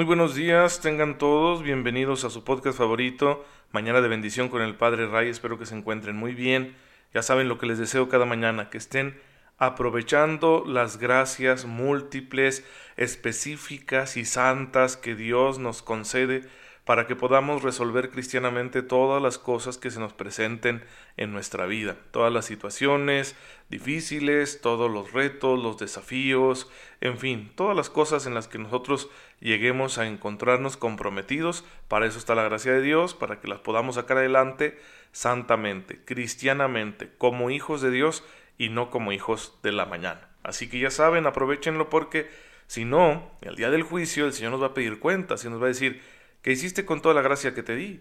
Muy buenos días, tengan todos, bienvenidos a su podcast favorito, Mañana de bendición con el Padre Ray, espero que se encuentren muy bien, ya saben lo que les deseo cada mañana, que estén aprovechando las gracias múltiples, específicas y santas que Dios nos concede para que podamos resolver cristianamente todas las cosas que se nos presenten en nuestra vida, todas las situaciones difíciles, todos los retos, los desafíos, en fin, todas las cosas en las que nosotros lleguemos a encontrarnos comprometidos, para eso está la gracia de Dios, para que las podamos sacar adelante santamente, cristianamente, como hijos de Dios y no como hijos de la mañana. Así que ya saben, aprovechenlo porque si no, el día del juicio el Señor nos va a pedir cuentas y nos va a decir, ¿Qué hiciste con toda la gracia que te di?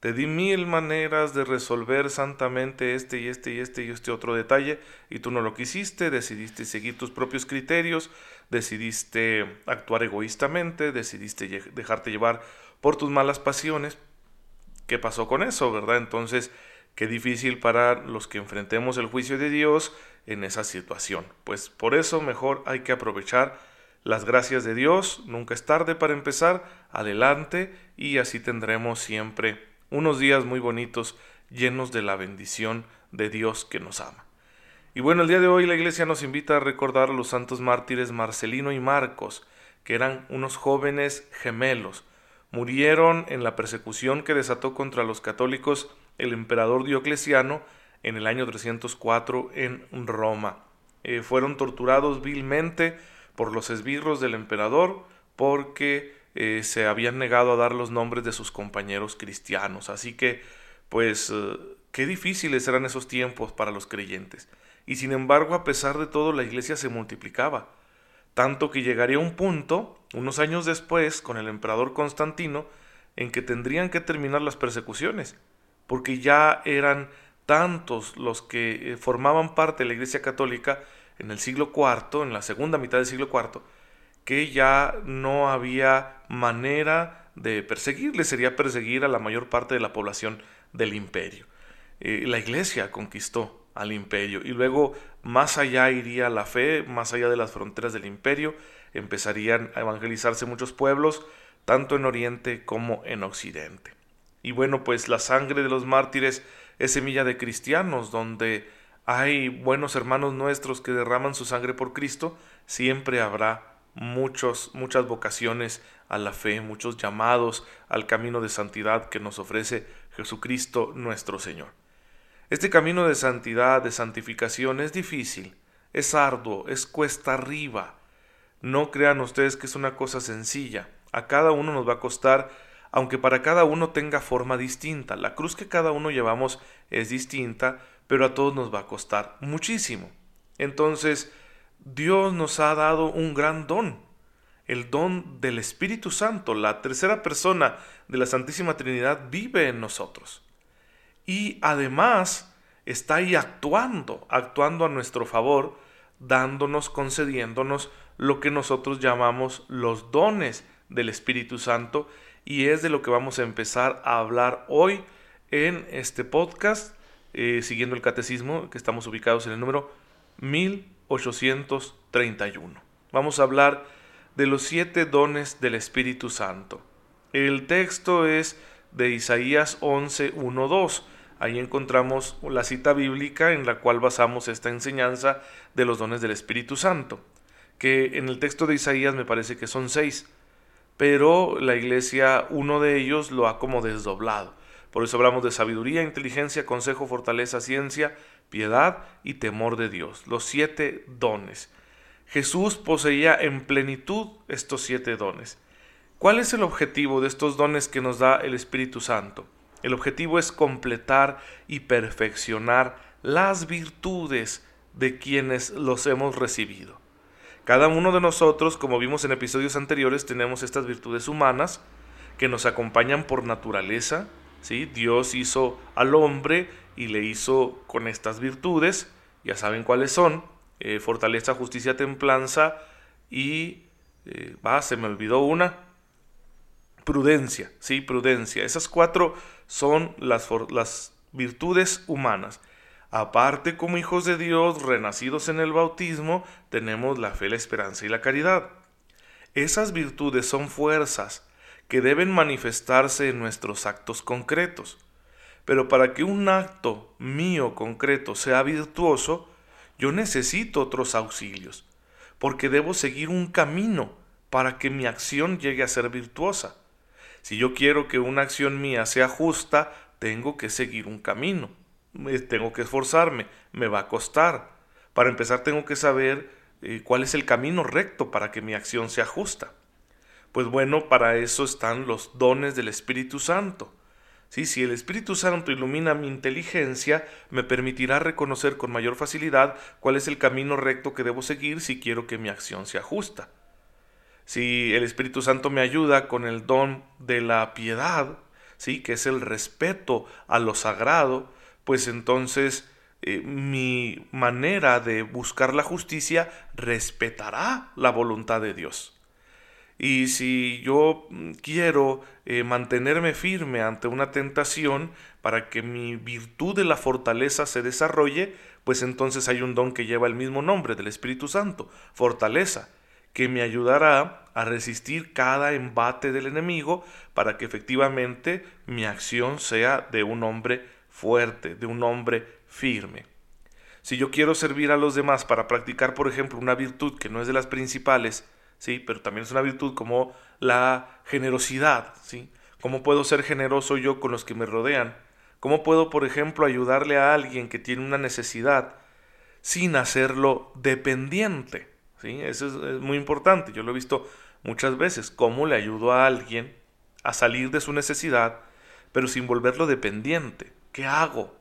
Te di mil maneras de resolver santamente este y este y este y este otro detalle y tú no lo quisiste, decidiste seguir tus propios criterios, decidiste actuar egoístamente, decidiste dejarte llevar por tus malas pasiones. ¿Qué pasó con eso, verdad? Entonces, qué difícil para los que enfrentemos el juicio de Dios en esa situación. Pues por eso mejor hay que aprovechar las gracias de Dios, nunca es tarde para empezar, adelante y así tendremos siempre unos días muy bonitos llenos de la bendición de Dios que nos ama. Y bueno, el día de hoy la iglesia nos invita a recordar a los santos mártires Marcelino y Marcos, que eran unos jóvenes gemelos. Murieron en la persecución que desató contra los católicos el emperador Diocleciano en el año 304 en Roma. Eh, fueron torturados vilmente, por los esbirros del emperador porque eh, se habían negado a dar los nombres de sus compañeros cristianos. Así que, pues, eh, qué difíciles eran esos tiempos para los creyentes. Y sin embargo, a pesar de todo, la iglesia se multiplicaba. Tanto que llegaría un punto, unos años después, con el emperador Constantino, en que tendrían que terminar las persecuciones, porque ya eran tantos los que eh, formaban parte de la iglesia católica en el siglo IV, en la segunda mitad del siglo IV, que ya no había manera de perseguirle, sería perseguir a la mayor parte de la población del imperio. Eh, la iglesia conquistó al imperio y luego más allá iría la fe, más allá de las fronteras del imperio, empezarían a evangelizarse muchos pueblos, tanto en Oriente como en Occidente. Y bueno, pues la sangre de los mártires es semilla de cristianos, donde hay buenos hermanos nuestros que derraman su sangre por Cristo, siempre habrá muchos, muchas vocaciones a la fe, muchos llamados al camino de santidad que nos ofrece Jesucristo nuestro Señor. Este camino de santidad, de santificación es difícil, es arduo, es cuesta arriba. No crean ustedes que es una cosa sencilla. A cada uno nos va a costar, aunque para cada uno tenga forma distinta. La cruz que cada uno llevamos es distinta, pero a todos nos va a costar muchísimo. Entonces, Dios nos ha dado un gran don, el don del Espíritu Santo, la tercera persona de la Santísima Trinidad vive en nosotros. Y además está ahí actuando, actuando a nuestro favor, dándonos, concediéndonos lo que nosotros llamamos los dones del Espíritu Santo, y es de lo que vamos a empezar a hablar hoy en este podcast eh, siguiendo el catecismo, que estamos ubicados en el número 1831. Vamos a hablar de los siete dones del Espíritu Santo. El texto es de Isaías 11, 1, 2. Ahí encontramos la cita bíblica en la cual basamos esta enseñanza de los dones del Espíritu Santo, que en el texto de Isaías me parece que son seis, pero la iglesia uno de ellos lo ha como desdoblado. Por eso hablamos de sabiduría, inteligencia, consejo, fortaleza, ciencia, piedad y temor de Dios. Los siete dones. Jesús poseía en plenitud estos siete dones. ¿Cuál es el objetivo de estos dones que nos da el Espíritu Santo? El objetivo es completar y perfeccionar las virtudes de quienes los hemos recibido. Cada uno de nosotros, como vimos en episodios anteriores, tenemos estas virtudes humanas que nos acompañan por naturaleza, Dios hizo al hombre y le hizo con estas virtudes, ya saben cuáles son, eh, fortaleza, justicia, templanza y, eh, se me olvidó una, prudencia, ¿sí? Prudencia. Esas cuatro son las, las virtudes humanas. Aparte, como hijos de Dios, renacidos en el bautismo, tenemos la fe, la esperanza y la caridad. Esas virtudes son fuerzas que deben manifestarse en nuestros actos concretos. Pero para que un acto mío concreto sea virtuoso, yo necesito otros auxilios, porque debo seguir un camino para que mi acción llegue a ser virtuosa. Si yo quiero que una acción mía sea justa, tengo que seguir un camino, tengo que esforzarme, me va a costar. Para empezar tengo que saber eh, cuál es el camino recto para que mi acción sea justa. Pues bueno, para eso están los dones del Espíritu Santo. ¿Sí? Si el Espíritu Santo ilumina mi inteligencia, me permitirá reconocer con mayor facilidad cuál es el camino recto que debo seguir si quiero que mi acción sea justa. Si el Espíritu Santo me ayuda con el don de la piedad, ¿sí? que es el respeto a lo sagrado, pues entonces eh, mi manera de buscar la justicia respetará la voluntad de Dios. Y si yo mm, quiero eh, mantenerme firme ante una tentación para que mi virtud de la fortaleza se desarrolle, pues entonces hay un don que lleva el mismo nombre del Espíritu Santo, fortaleza, que me ayudará a resistir cada embate del enemigo para que efectivamente mi acción sea de un hombre fuerte, de un hombre firme. Si yo quiero servir a los demás para practicar, por ejemplo, una virtud que no es de las principales, sí, pero también es una virtud como la generosidad, sí. ¿Cómo puedo ser generoso yo con los que me rodean? ¿Cómo puedo, por ejemplo, ayudarle a alguien que tiene una necesidad sin hacerlo dependiente? ¿Sí? Eso es, muy importante. Yo lo he visto muchas veces. ¿Cómo le ayudo a alguien a salir de su necesidad, pero sin volverlo dependiente? ¿Qué hago?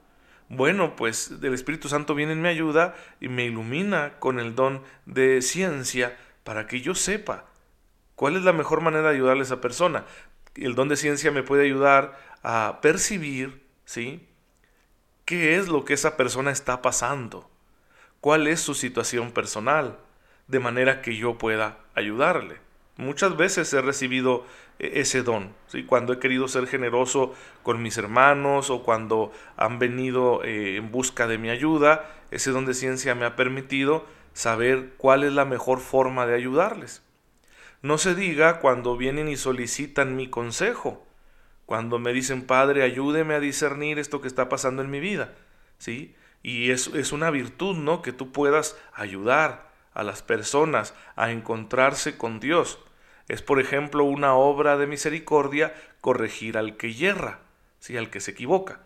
Bueno, pues del Espíritu Santo viene en mi ayuda y me ilumina con el don de ciencia para que yo sepa cuál es la mejor manera de ayudarle a esa persona. El don de ciencia me puede ayudar a percibir, ¿sí? ¿Qué es lo que esa persona está pasando? ¿Cuál es su situación personal? De manera que yo pueda ayudarle. Muchas veces he recibido e-, ese don, ¿sí? cuando he querido ser generoso con mis hermanos o cuando han venido eh, en busca de mi ayuda, ese don de ciencia me ha permitido saber cuál es la mejor forma de ayudarles. No se diga cuando vienen y solicitan mi consejo, cuando me dicen, Padre, ayúdeme a discernir esto que está pasando en mi vida, ¿sí? Y es, es una virtud, ¿no? Que tú puedas ayudar a las personas a encontrarse con Dios. Es, por ejemplo, una obra de misericordia corregir al que yerra, ¿sí? al que se equivoca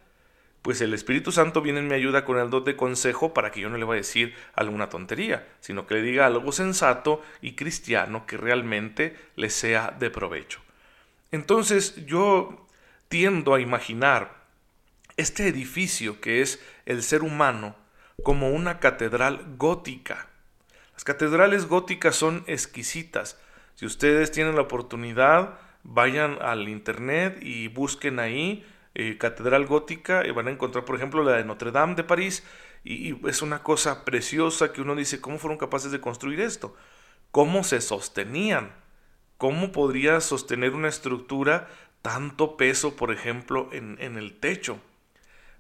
pues el Espíritu Santo viene en mi ayuda con el don de consejo para que yo no le vaya a decir alguna tontería, sino que le diga algo sensato y cristiano que realmente le sea de provecho. Entonces yo tiendo a imaginar este edificio que es el ser humano como una catedral gótica. Las catedrales góticas son exquisitas. Si ustedes tienen la oportunidad, vayan al internet y busquen ahí eh, catedral gótica y van a encontrar, por ejemplo, la de Notre Dame de París y, es una cosa preciosa que uno dice, ¿cómo fueron capaces de construir esto? ¿Cómo se sostenían? ¿Cómo podría sostener una estructura tanto peso, por ejemplo, en, en el techo?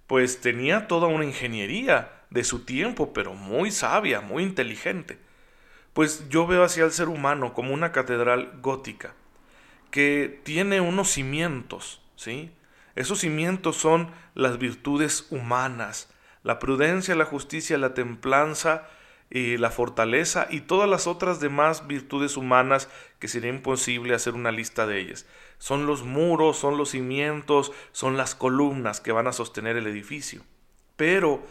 Pues tenía toda una ingeniería de su tiempo, pero muy sabia, muy inteligente. Pues yo veo hacia el ser humano como una catedral gótica, que tiene unos cimientos, ¿sí? Esos cimientos son las virtudes humanas, la prudencia, la justicia, la templanza, y la fortaleza y todas las otras demás virtudes humanas que sería imposible hacer una lista de ellas. Son los muros, son los cimientos, son las columnas que van a sostener el edificio. Pero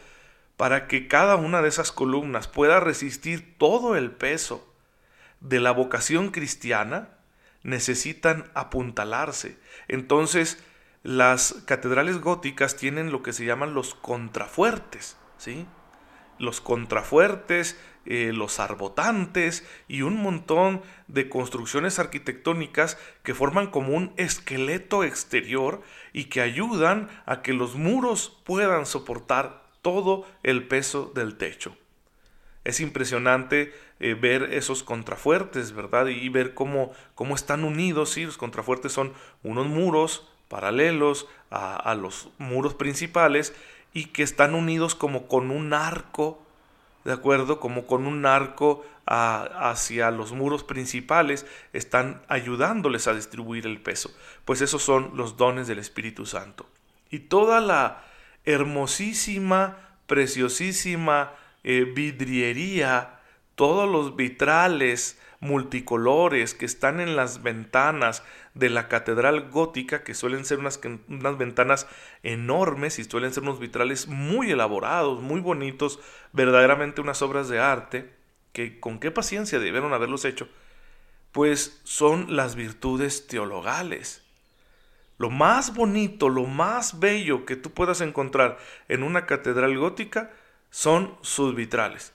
para que cada una de esas columnas pueda resistir todo el peso de la vocación cristiana, necesitan apuntalarse. Entonces, las catedrales góticas tienen lo que se llaman los contrafuertes, ¿sí? Los contrafuertes, eh, los arbotantes y un montón de construcciones arquitectónicas que forman como un esqueleto exterior y que ayudan a que los muros puedan soportar todo el peso del techo. Es impresionante eh, ver esos contrafuertes, ¿verdad? Y ver cómo, cómo están unidos, sí, los contrafuertes son unos muros paralelos a, los muros principales y que están unidos como con un arco ¿de acuerdo? Como con un arco hacia los muros principales, están ayudándoles a distribuir el peso. Pues esos son los dones del Espíritu Santo. Y toda la hermosísima, preciosísima eh, vidriería, todos los vitrales multicolores que están en las ventanas de la catedral gótica, que suelen ser unas, unas, ventanas enormes y suelen ser unos vitrales muy elaborados, muy bonitos, verdaderamente unas obras de arte, que con qué paciencia debieron haberlos hecho, pues son las virtudes teologales. Lo más bonito, lo más bello que tú puedas encontrar en una catedral gótica son sus vitrales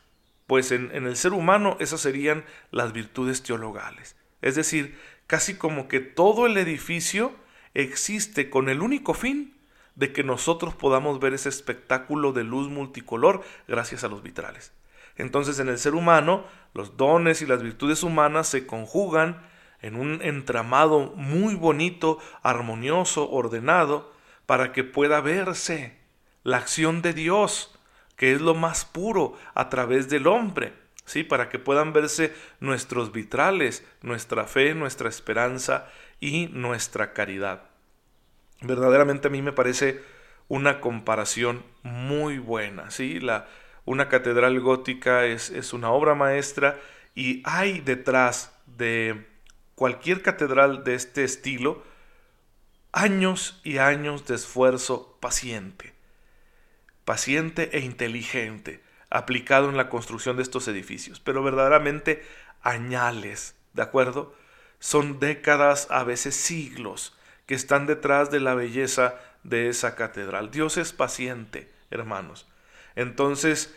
pues en, el ser humano esas serían las virtudes teologales. Es decir, casi como que todo el edificio existe con el único fin de que nosotros podamos ver ese espectáculo de luz multicolor gracias a los vitrales. Entonces en el ser humano los dones y las virtudes humanas se conjugan en un entramado muy bonito, armonioso, ordenado, para que pueda verse la acción de Dios que es lo más puro a través del hombre, ¿sí? Para que puedan verse nuestros vitrales, nuestra fe, nuestra esperanza y nuestra caridad. Verdaderamente a mí me parece una comparación muy buena, ¿sí? La, una catedral gótica es, es una obra maestra y hay detrás de cualquier catedral de este estilo años y años de esfuerzo paciente paciente e inteligente aplicado en la construcción de estos edificios, pero verdaderamente añales, ¿de acuerdo? Son décadas, a veces siglos, que están detrás de la belleza de esa catedral. Dios es paciente, hermanos. Entonces,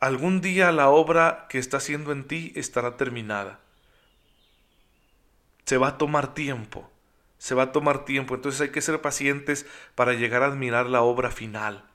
algún día la obra que está haciendo en ti estará terminada. Se va a tomar tiempo, se va a tomar tiempo, entonces hay que ser pacientes para llegar a admirar la obra final.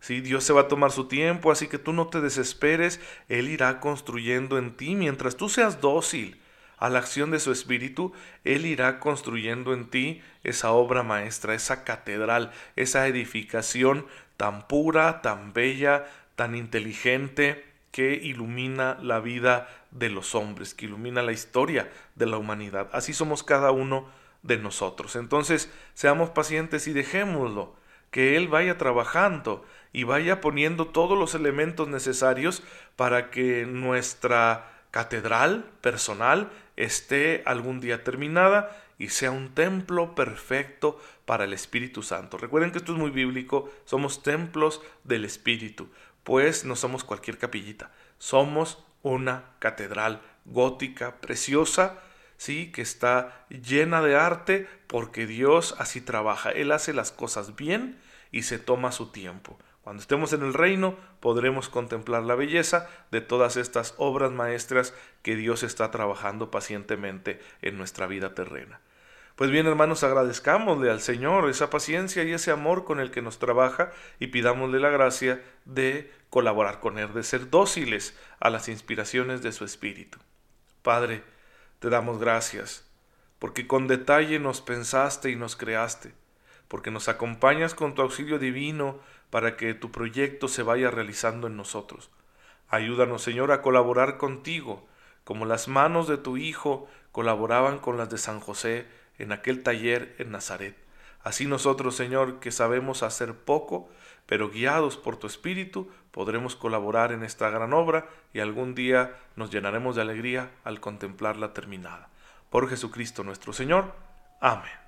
Sí, Dios se va a tomar su tiempo, así que tú no te desesperes, Él irá construyendo en ti mientras tú seas dócil a la acción de su Espíritu, Él irá construyendo en ti esa obra maestra, esa catedral, esa edificación tan pura, tan bella, tan inteligente, que ilumina la vida de los hombres, que ilumina la historia de la humanidad. Así somos cada uno de nosotros. Entonces, seamos pacientes y dejémoslo, que Él vaya trabajando y vaya poniendo todos los elementos necesarios para que nuestra catedral personal esté algún día terminada y sea un templo perfecto para el Espíritu Santo. Recuerden que esto es muy bíblico, somos templos del Espíritu, pues no somos cualquier capillita, somos una catedral gótica preciosa, sí, que está llena de arte porque Dios así trabaja, Él hace las cosas bien y se toma su tiempo. Cuando estemos en el reino podremos contemplar la belleza de todas estas obras maestras que Dios está trabajando pacientemente en nuestra vida terrena. Pues bien, hermanos, agradezcámosle al Señor esa paciencia y ese amor con el que nos trabaja y pidámosle la gracia de colaborar con Él, de ser dóciles a las inspiraciones de su Espíritu. Padre, te damos gracias, porque con detalle nos pensaste y nos creaste, porque nos acompañas con tu auxilio divino para que tu proyecto se vaya realizando en nosotros. Ayúdanos, Señor, a colaborar contigo, como las manos de tu Hijo colaboraban con las de San José en aquel taller en Nazaret. Así nosotros, Señor, que sabemos hacer poco, pero guiados por tu Espíritu, podremos colaborar en esta gran obra y algún día nos llenaremos de alegría al contemplarla terminada. Por Jesucristo nuestro Señor. Amén.